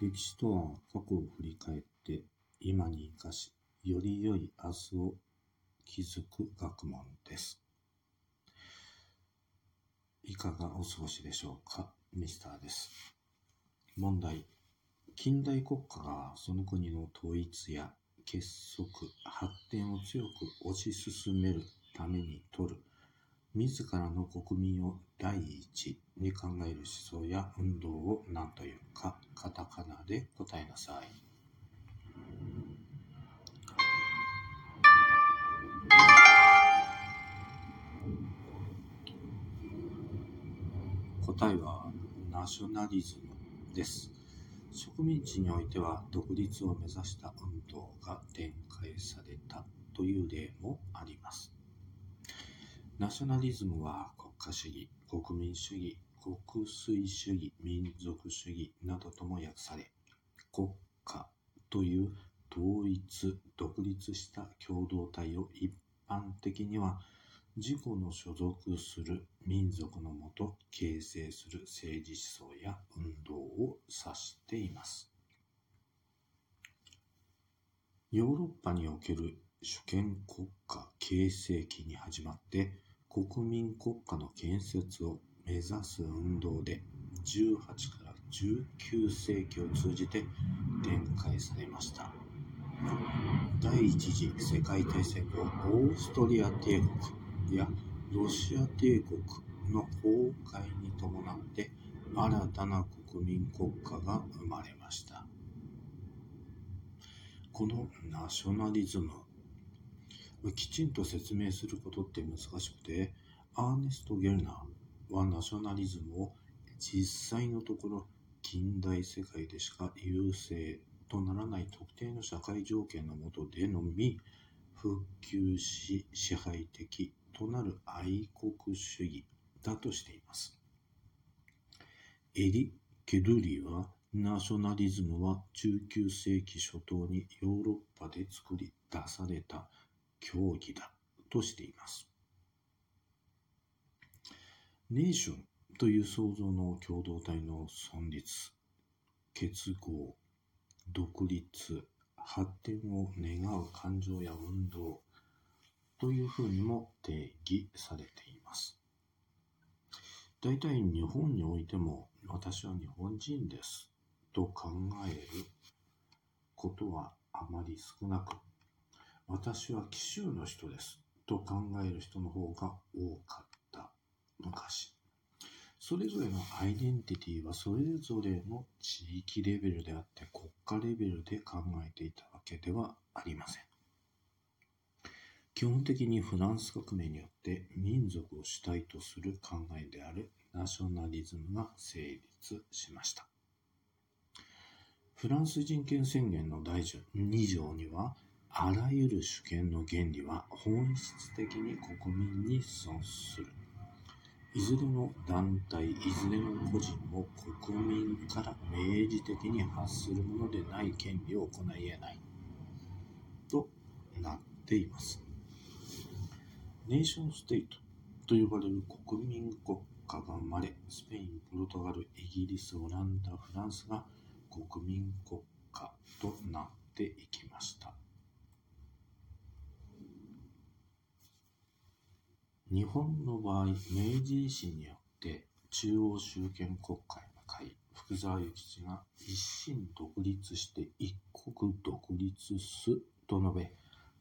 歴史とは過去を振り返って今に生かし、より良い明日を築く学問です。いかがお過ごしでしょうかミスターです。問題。近代国家がその国の統一や結束、発展を強く推し進めるために取る自らの国民を第一に考える思想や運動を何というかカタカナで答えなさい。答えはナショナリズムです。植民地においては独立を目指した運動が展開されたという例もあります。ナショナリズムは国家主義、国民主義、国粋主義、民族主義などとも訳され、国家という統一、独立した共同体を一般的には自己の所属する民族のもと形成する政治思想や運動を指しています。ヨーロッパにおける主権国家形成期に始まって国民国家の建設を目指す運動で18から19世紀を通じて展開されました。第一次世界大戦後オーストリア帝国やロシア帝国の崩壊に伴って新たな国民国家が生まれました。このナショナリズムきちんと説明することって難しくて、アーネスト・ゲルナーはナショナリズムを実際のところ近代世界でしか優勢とならない特定の社会条件のもとでのみ復旧し支配的となる愛国主義だとしています。エリ・ケルリはナショナリズムは19世紀初頭にヨーロッパで作り出された競技だとしています。ネーションという創造の共同体の存立、結合、独立、発展を願う感情や運動というふうにも定義されています。大体日本においても私は日本人ですと考えることはあまり少なく私は紀州の人ですと考える人の方が多かった昔。それぞれのアイデンティティはそれぞれの地域レベルであって国家レベルで考えていたわけではありません。基本的にフランス革命によって民族を主体とする考えであるナショナリズムが成立しました。フランス人権宣言の第2条にはあらゆる主権の原理は本質的に国民に損する。いずれの団体、いずれの個人も国民から明示的に発するものでない権利を行い得ない。となっています。ネーションステートと呼ばれる国民国家が生まれ、スペイン、ポルトガル、イギリス、オランダ、フランスが国民国家となっていきました。日本の場合、明治維新によって中央集権国会の会、福沢諭吉が一心独立して一国独立すと述べ、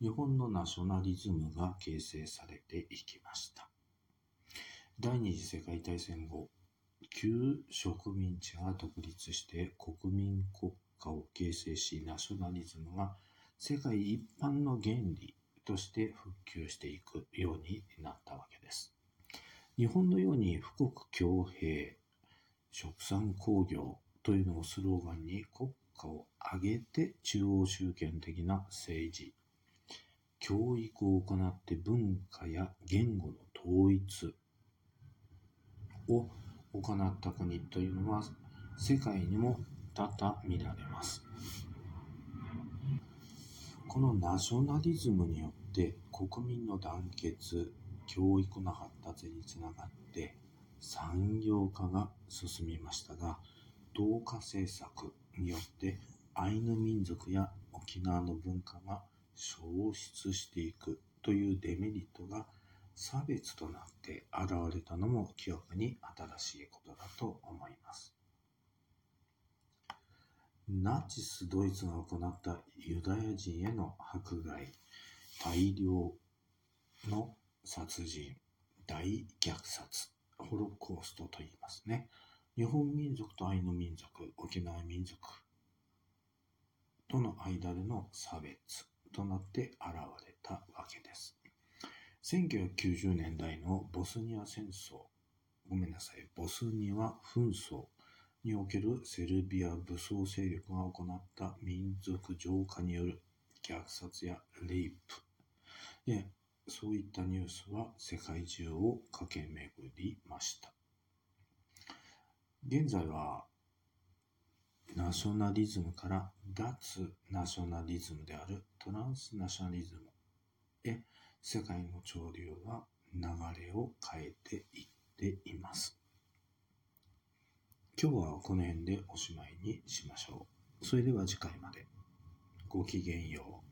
日本のナショナリズムが形成されていきました。第二次世界大戦後、旧植民地が独立して国民国家を形成し、ナショナリズムが世界一般の原理として復旧していくようになったわけです。日本のように富国強兵、殖産工業というのをスローガンに国家を挙げて中央集権的な政治、教育を行って文化や言語の統一を行った国というのは世界にも多々見られます。このナショナリズムによって国民の団結、教育の発達につながって産業化が進みましたが、同化政策によってアイヌ民族や沖縄の文化が消失していくというデメリットが差別となって現れたのも記憶に新しいことだと思います。ナチス・ドイツが行ったユダヤ人への迫害、大量の殺人、大虐殺、ホロコーストと言いますね。日本民族とアイヌ民族、沖縄民族との間での差別となって現れたわけです。1990年代のボスニア戦争、ごめんなさい、ボスニア紛争におけるセルビア武装勢力が行った民族浄化による虐殺やレイプでそういったニュースは世界中を駆け巡りました現在はナショナリズムから脱ナショナリズムであるトランスナショナリズムへ世界の潮流は流れを変えていっています。今日はこの辺でおしまいにしましょう。それでは次回まで。ごきげんよう。